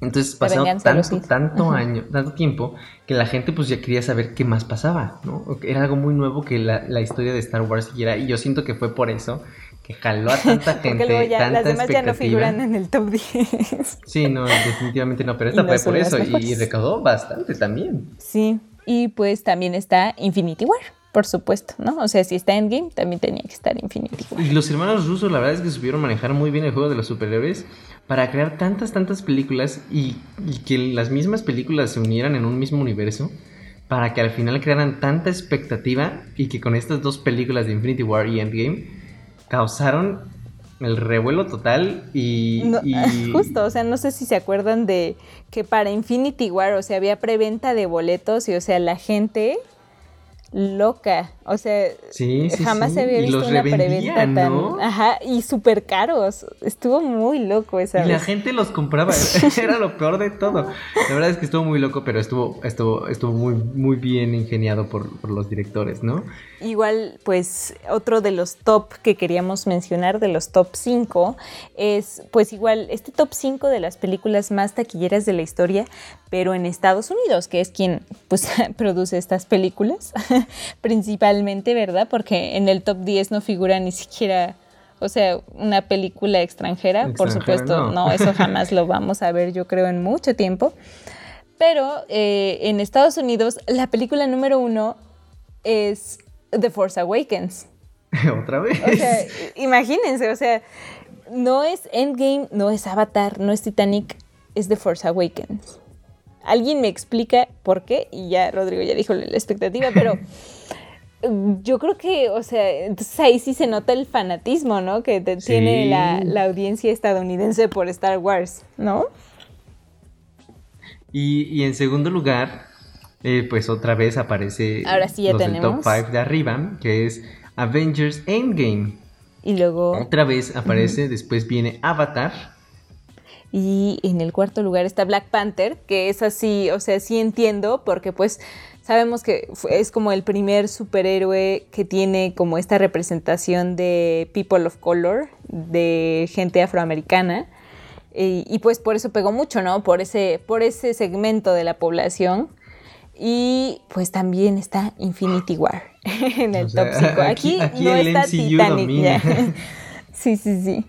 Entonces pasaron tanto, tanto año, tanto tiempo que la gente pues ya quería saber qué más pasaba, ¿no? Era algo muy nuevo que la, la historia de Star Wars siguiera y yo siento que fue por eso que jaló a tanta [LAUGHS] gente. Porque luego ya, las demás ya no figuran en el top 10. Sí, no, definitivamente no, pero [LAUGHS] esta fue por eso y, recaudó bastante también. Sí, y pues también está Infinity War. Por supuesto, ¿no? O sea, si está Endgame, también tenía que estar Infinity War. Y los hermanos rusos, la verdad es que supieron manejar muy bien el juego de los superhéroes para crear tantas, tantas películas y, y que las mismas películas se unieran en un mismo universo para que al final crearan tanta expectativa y que con estas dos películas de Infinity War y Endgame causaron el revuelo total y, [LAUGHS] Justo, o sea, no sé si se acuerdan de que para Infinity War, o sea, había preventa de boletos y, o sea, la gente loca. O sea, jamás se había visto una preventa tan. Ajá, y súper caros. Estuvo muy loco esa y la gente los compraba. [LAUGHS] [LAUGHS] Era lo peor de todo. La verdad es que estuvo muy loco, pero estuvo, estuvo, estuvo muy, muy bien ingeniado por, por los directores, ¿no? Igual, pues, otro de los top que queríamos mencionar, de los top 5, es, pues, igual, este top 5 de las películas más taquilleras de la historia, pero en Estados Unidos, que es quien, pues, [LAUGHS] produce estas películas, principalmente, ¿verdad? Porque en el top 10 no figura ni siquiera... O sea, una película extranjera, por supuesto, no. eso jamás lo vamos a ver, yo creo, en mucho tiempo. Pero eh, en Estados Unidos, la película número uno es The Force Awakens. [LAUGHS] Otra vez. O sea, imagínense, o sea, no es Endgame, no es Avatar, no es Titanic, es The Force Awakens. Alguien me explica por qué, y ya Rodrigo ya dijo la expectativa, pero [LAUGHS] yo creo que, o sea, entonces ahí sí se nota el fanatismo, ¿no? Que tiene la, la, audiencia estadounidense por Star Wars, ¿no? Y, y en segundo lugar, eh, pues otra vez aparece Ahora sí ya los tenemos. top 5 de arriba, que es Avengers Endgame. Y luego... Otra vez aparece, después viene Avatar. Y en el cuarto lugar está Black Panther, que es así, o sea, sí entiendo, porque pues sabemos que es como el primer superhéroe que tiene como esta representación de people of color, de gente afroamericana. Y, y, pues por eso pegó mucho, ¿no? Por ese, por ese segmento de la población. Y pues también está Infinity War [LAUGHS] en el top 5. Aquí, no está Titanic [LAUGHS] sí, sí, sí.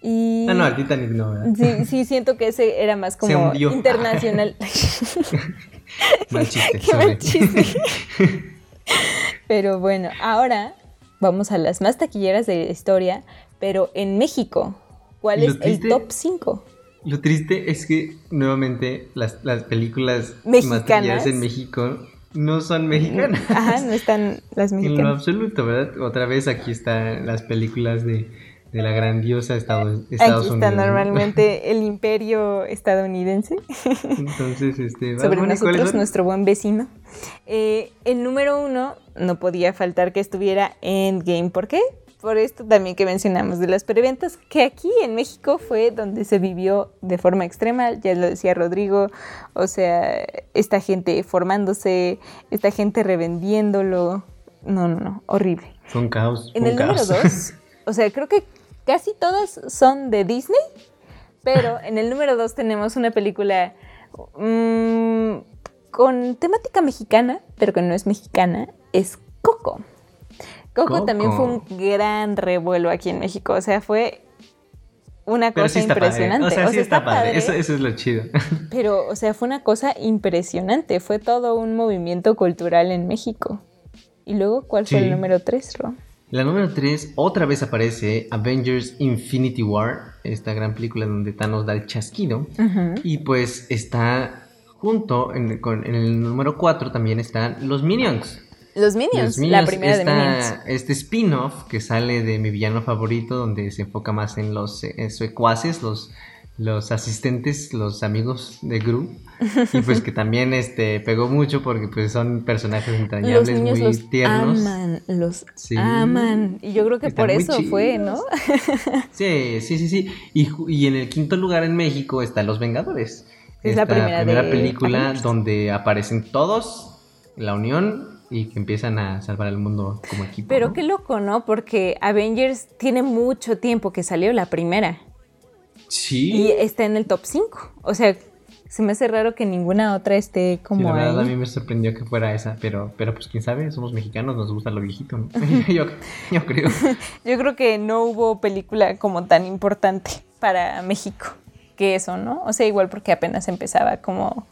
Y... Ah, no, el Titanic no, ¿verdad? Sí, sí, siento que ese era más como internacional. [LAUGHS] [LAUGHS] mal chiste. Qué mal chiste. [LAUGHS] pero bueno, ahora vamos a las más taquilleras de la historia, pero en México. ¿Cuál es el top 5? Lo triste es que nuevamente las, las películas mexicanas en México no son mexicanas. Ajá, no están las mexicanas. En lo absoluto, ¿verdad? Otra vez aquí están las películas de, de la grandiosa Estados, Estados aquí está normalmente el imperio estadounidense. Entonces, este... [LAUGHS] Sobre nosotros, nuestro buen vecino. Eh, el número uno no podía faltar que estuviera Endgame. ¿Por qué? por esto también que mencionamos de las preventas, que aquí en México fue donde se vivió de forma extrema, ya lo decía Rodrigo, o sea, esta gente formándose, esta gente revendiéndolo, no, no, no, horrible. Fue un caos. En el número dos, [LAUGHS] o sea, creo que casi todas son de Disney, pero [LAUGHS] en el número dos tenemos una película mm, con temática mexicana, pero que no es mexicana, es Coco. Coco, también fue un gran revuelo aquí en México. O sea, fue una cosa impresionante. O sea, sí está, padre. Eso, es lo chido. [LAUGHS] Pero, o sea, fue una cosa impresionante. Fue todo un movimiento cultural en México. Y luego, ¿cuál fue el número 3, Ro? La número 3 otra vez aparece Avengers Infinity War, esta gran película donde Thanos da el chasquido. Y pues está junto, en, en el número 4 también están los Minions. Los Minions, la primera de Minions. Este spin-off que sale de mi villano favorito, donde se enfoca más en los secuaces, los, los asistentes, los amigos de Gru. Y pues que [LAUGHS] también este pegó mucho porque pues son personajes entrañables, muy los tiernos. Aman, los aman. Y yo creo que por eso fue, ¿no? sí, sí, sí, sí. Y, y, en el quinto lugar en México está Los Vengadores. Es la primera, primera película donde aparecen todos, la unión y que empiezan a salvar el mundo como equipo. Pero qué loco, ¿no? Porque Avengers tiene mucho tiempo que salió la primera. Sí. Y está en el top 5. O sea, se me hace raro que ninguna otra esté como sí, la verdad, ahí. a mí me sorprendió que fuera esa, pero, pero pues quién sabe, somos mexicanos, nos gusta lo viejito, ¿no? [LAUGHS] yo, yo creo. [LAUGHS] Yo creo que no hubo película como tan importante para México que eso, ¿no? O sea, igual porque apenas empezaba como...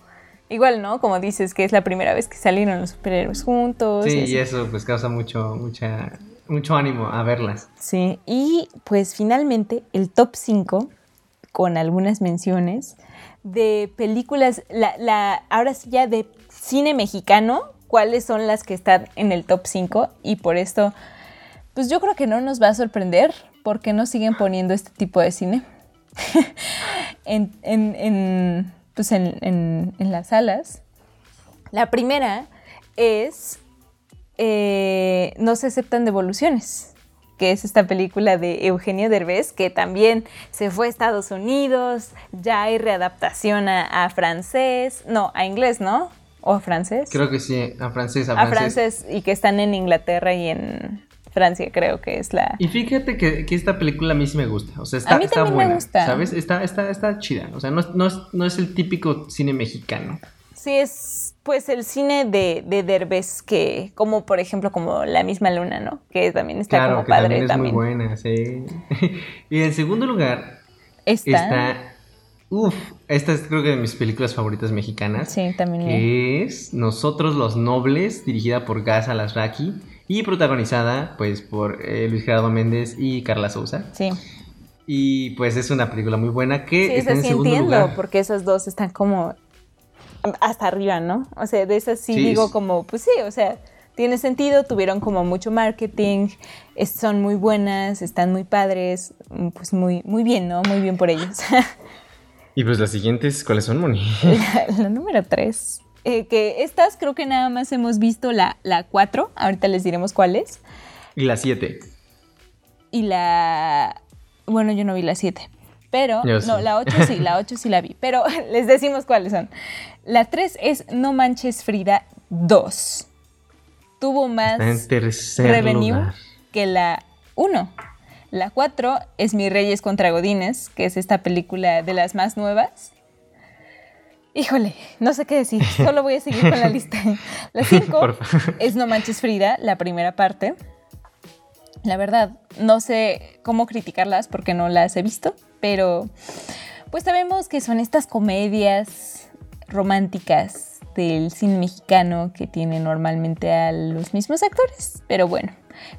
Igual, ¿no? Como dices, que es la primera vez que salieron los superhéroes juntos. Sí, y eso pues causa mucho, mucha, mucho ánimo a verlas. Sí, y pues finalmente el top 5, con algunas menciones, de películas, la, la, ahora sí ya de cine mexicano, cuáles son las que están en el top 5 y por esto, pues yo creo que no nos va a sorprender porque no siguen poniendo este tipo de cine. [LAUGHS] En, en, pues en las salas. La primera es eh, No se aceptan devoluciones que es esta película de Eugenio Derbez, que también se fue a Estados Unidos, ya hay readaptación a, a francés, no, a inglés, ¿no? ¿O a francés? Creo que sí, a francés, a, a francés. francés. y que están en Inglaterra y en Francia, creo que es la... Y fíjate que, que esta película a mí sí me gusta, o sea, está, A mí está también me buena, gusta. ¿sabes? Está, está, está chida, o sea, no, no, es, no es el típico cine mexicano. Sí, es pues el cine de, de Derbez, que como por ejemplo como La misma luna, ¿no? Que también está Claro, como que padre también es también. muy buena, sí. [LAUGHS] y en segundo lugar Está... está, uff, esta es creo que de mis películas favoritas mexicanas. Sí, también. que es Nosotros los Nobles, dirigida por Gas Alasraqui y protagonizada pues por eh, Luis Gerardo Méndez y Carla Souza. Sí, Y pues es una película muy buena que sí, está en sí segundo entiendo, lugar. porque esas dos están como hasta arriba, ¿no? O sea, de esas sí, Sí, digo como, pues sí, o sea, tiene sentido, tuvieron como mucho marketing, es- son muy buenas, están muy padres, mm, pues muy, muy bien, ¿no? Muy bien por ellos. [LAUGHS] Y pues las siguientes, ¿cuáles son, Moni? la, la número tres, eh, que estas creo que nada más hemos visto la, la cuatro, ahorita les diremos cuál es, Y la siete. y la, bueno, yo no vi la siete. Pero, Yo no, sí. la 8 sí, la 8 sí la vi. Pero [LAUGHS] les decimos cuáles son. La 3 es No Manches Frida 2. Tuvo más revenue lugar. que la 1. La 4 es Mi Reyes contra Godines, que es esta película de las más nuevas. Híjole, no sé qué decir, [LAUGHS] solo voy a seguir con la lista. La [LAUGHS] 5 Porfa. es No Manches Frida, la primera parte. La verdad, no sé cómo criticarlas porque no las he visto, pero pues sabemos que son estas comedias románticas del cine mexicano que tienen normalmente a los mismos actores. Pero bueno,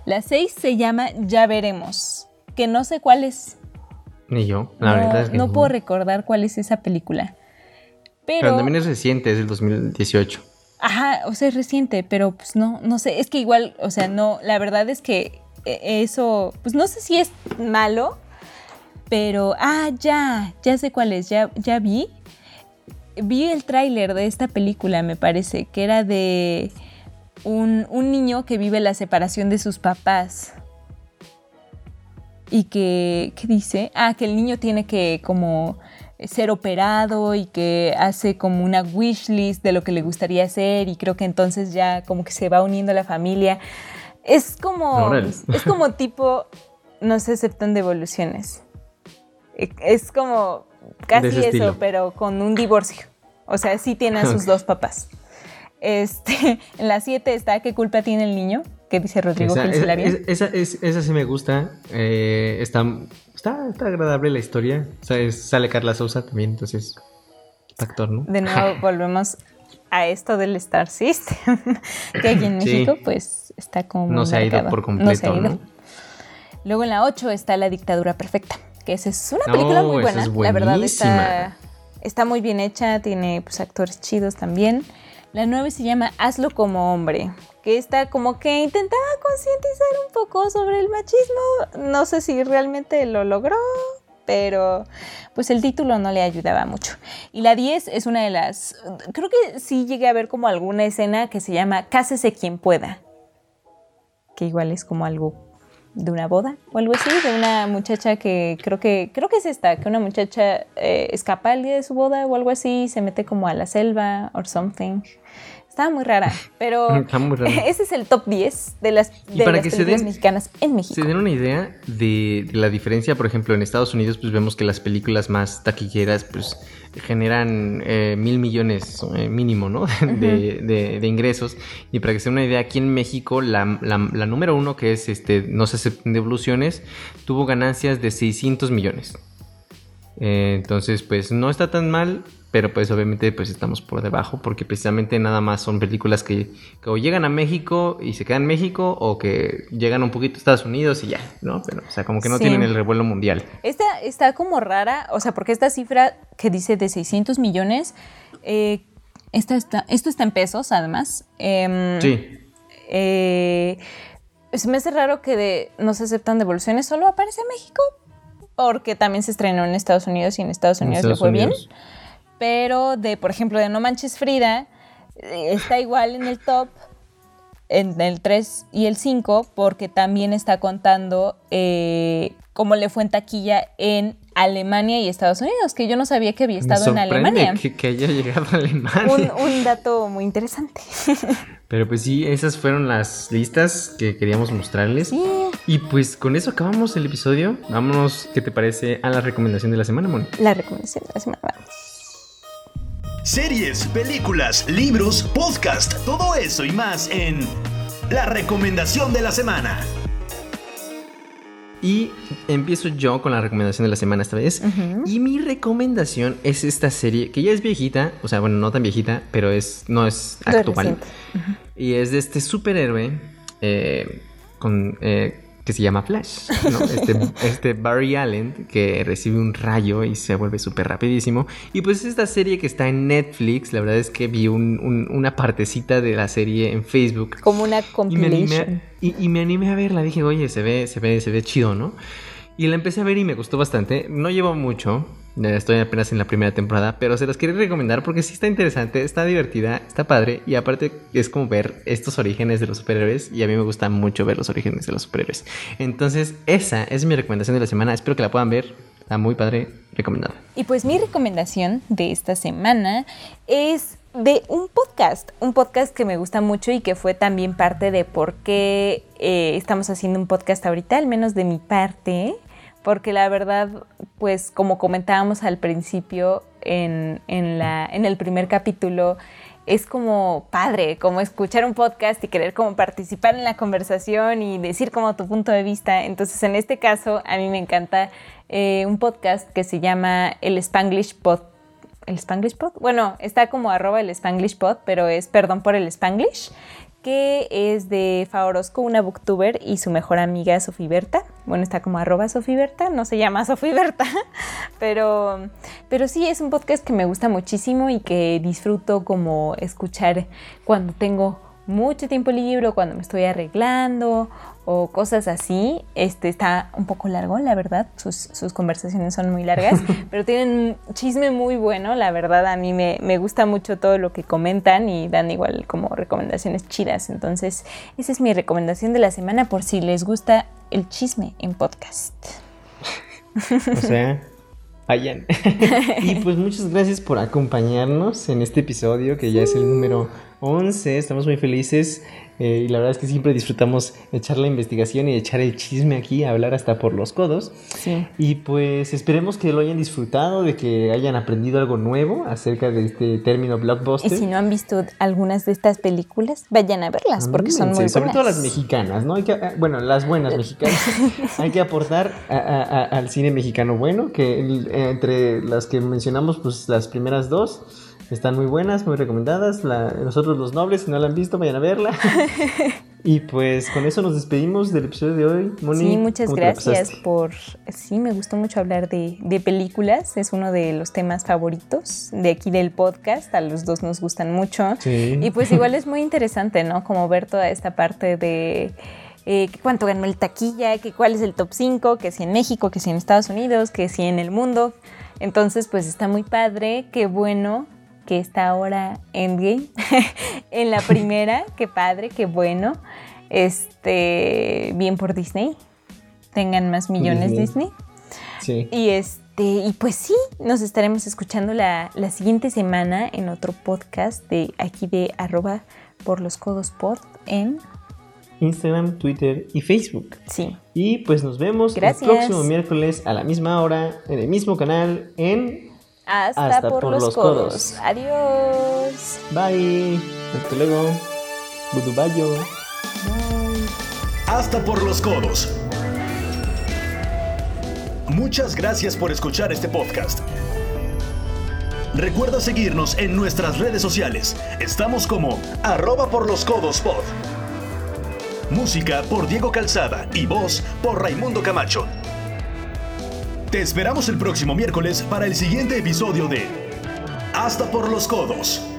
la 6 se llama Ya veremos, que no sé cuál es. Ni yo, la no verdad es que no puedo recordar cuál es esa película. Pero Pero, también es reciente, es del 2018. Ajá, o sea, es reciente, pero pues no, no sé, es que igual, o sea, no, la verdad es que eh, eso, pues no sé si es malo, pero, ah, ya, ya sé cuál es, ya, ya vi. Vi el tráiler de esta película, me parece, que era de un, un niño que vive la separación de sus papás. Y que, ¿qué dice? Ah, que el niño tiene que como ser operado y que hace como una wish list de lo que le gustaría hacer y creo que entonces ya como que se va uniendo a la familia. Es como, es como tipo, no se aceptan devoluciones. E- Es como casi eso, estilo. pero con un divorcio. O sea, sí tiene a sus [LAUGHS] dos papás. Este, [LAUGHS] en la 7 está ¿Qué culpa tiene el niño? Que dice Rodrigo Esa, esa, esa, es- esa sí me gusta. eh, está, está, está agradable la historia. O sea, es- sale Carla Sousa también, entonces. Actor, ¿no? De nuevo [LAUGHS] volvemos a esto del Star System, que aquí en Sí. México pues está como No se ha ido por No se ha completo, ido. ¿no? Luego en la 8 está La Dictadura Perfecta, que esa es una película No, muy buena. es la verdad está, está muy bien hecha, tiene pues actores chidos también. La 9 se llama Hazlo como hombre, que está como que intentaba concientizar un poco sobre el machismo. No sé si realmente lo logró, pero pues el título no le ayudaba mucho. Y la 10 es una de las... Creo que sí llegué a ver como alguna escena que se llama Cásese quien pueda, que igual es como algo de una boda o algo así, de una muchacha que creo que creo que es esta, que una muchacha eh, escapa el día de su boda o algo así, y se mete como a la selva or something. Estaba muy rara, [LAUGHS] pero [LAUGHS] ese es el top 10 de las, de para las que películas mexicanas en México. Se den una idea de, la diferencia, por ejemplo, en Estados Unidos, pues vemos que las películas más taquilleras, pues generan eh, mil millones eh, mínimo, ¿no? [LAUGHS] de, ingresos. Y para que se den una idea, aquí en México, la, número uno, que es este, No se acepten devoluciones, tuvo ganancias de 600 millones. Eh, entonces, pues no está tan mal, pero pues obviamente pues estamos por debajo porque precisamente nada más son películas que, o llegan a México y se quedan en México o que llegan un poquito a Estados Unidos y ya, ¿no? Pero o sea, como que no tienen el revuelo mundial. Esta está como rara, o sea, porque esta cifra que dice de 600 millones, eh, esta está, esto está en pesos además. Em, sí. Eh, se me hace raro que de, no se aceptan devoluciones, solo aparece en México porque también se estrenó en Estados Unidos y en Estados Unidos le fue bien pero de, por ejemplo, de No Manches Frida, eh, está igual en el top, en el 3 y el 5, porque también está contando eh, cómo le fue en taquilla en Alemania y Estados Unidos, que yo no sabía que había estado en Alemania. Que, que haya llegado a Alemania. Un, dato muy interesante. Pero pues sí, esas fueron las listas que queríamos mostrarles. Y pues con eso acabamos el episodio. Vámonos, ¿qué te parece a la recomendación de la semana, Moni? La recomendación de la semana, vamos series, películas, libros, podcast, todo eso y más en La Recomendación de la Semana. Y empiezo yo con la recomendación de la semana esta vez. Y mi recomendación es esta serie que ya es viejita, o sea, bueno, no tan viejita, pero es no es actual. Y es de este superhéroe eh, con eh, que se llama Flash, ¿no? [LAUGHS] Este, este, Barry Allen que recibe un rayo y se vuelve súper rapidísimo. Y pues esta serie que está en Netflix, la verdad es que vi una partecita de la serie en Facebook. Como una compilation. Y me animé, a verla, dije, oye, se ve, se ve, se ve chido, ¿no? Y la empecé a ver y me gustó bastante. No llevo mucho, Estoy apenas en la primera temporada, pero se las quiero recomendar porque sí está interesante, está divertida, está padre y aparte es como ver estos orígenes de los superhéroes y a mí me gusta mucho ver los orígenes de los superhéroes. Entonces, esa es mi recomendación de la semana. Espero que la puedan ver. Está muy padre, recomendada. Y pues mi recomendación de esta semana es de un podcast, un podcast que me gusta mucho y que fue también parte de por qué eh, estamos haciendo un podcast ahorita, al menos de mi parte porque la verdad, pues como comentábamos al principio en, la, en el primer capítulo, es como padre, como escuchar un podcast y querer como participar en la conversación y decir como tu punto de vista. Entonces, en este caso, a mí me encanta eh, un podcast que se llama el Spanglish Pod. ¿El Spanglish Pod? Bueno, está como arroba el Spanglish Pod, pero es perdón por el Spanglish, que es de Faorosco, una booktuber, y su mejor amiga Sofía Berta. Bueno, está como arroba Berta, no se llama [LAUGHS] Sofía Berta, pero, pero sí es un podcast que me gusta muchísimo y que disfruto como escuchar cuando tengo mucho tiempo libre, cuando me estoy arreglando o cosas así. Este está un poco largo, la verdad. Sus, conversaciones son muy largas, [LAUGHS] pero tienen un chisme muy bueno. La verdad, a mí me, gusta mucho todo lo que comentan y dan igual como recomendaciones chidas. Entonces, esa es mi recomendación de la semana por si les gusta el chisme en podcast. o sea, vayan. [LAUGHS] y pues muchas gracias por acompañarnos en este episodio que ya es el número 11. Estamos muy felices. Eh, y la verdad es que siempre disfrutamos echar la investigación y echar el chisme aquí, hablar hasta por los codos. Sí. Y pues esperemos que lo hayan disfrutado, de que hayan aprendido algo nuevo acerca de este término blockbuster. Y si no han visto algunas de estas películas, vayan a verlas porque son muy buenas. Sobre todo las mexicanas, ¿no? Hay que, eh, bueno, las buenas [LAUGHS] mexicanas. Hay que aportar al cine mexicano bueno, que entre las que mencionamos, pues las primeras dos están muy buenas, muy recomendadas. nosotros los nobles, si no la han visto, vayan a verla. [LAUGHS] y pues con eso nos despedimos del episodio de hoy. Moni, sí, muchas gracias por... Sí, me gustó mucho hablar de, películas. Es uno de los temas favoritos de aquí del podcast. A los dos nos gustan mucho. Y pues igual es muy interesante, ¿no? Como ver toda esta parte de... Eh, cuánto ganó el taquilla, que cuál es el top 5, que si en México, que si en Estados Unidos, que si en el mundo. Entonces, pues está muy padre, qué bueno que está ahora Endgame. [LAUGHS] en la primera, [LAUGHS] qué padre, qué bueno. Este, bien por Disney. Tengan más millones Disney. Sí. Y este Este, y pues sí, nos estaremos escuchando la, la siguiente semana en otro podcast de aquí de arroba por los codos pod en Instagram, Twitter y Facebook. Sí. Y pues nos vemos Gracias. el próximo miércoles a la misma hora en el mismo canal en hasta, Hasta por, por los, los codos. codos. Adiós. Bye. Hasta luego. Budubayo. Hasta por los codos. Muchas gracias por escuchar este podcast. Recuerda seguirnos en nuestras redes sociales. Estamos como arroba por los codos pod. Música por Diego Calzada y voz por Raimundo Camacho. Te esperamos el próximo miércoles para el siguiente episodio de Hasta por los codos.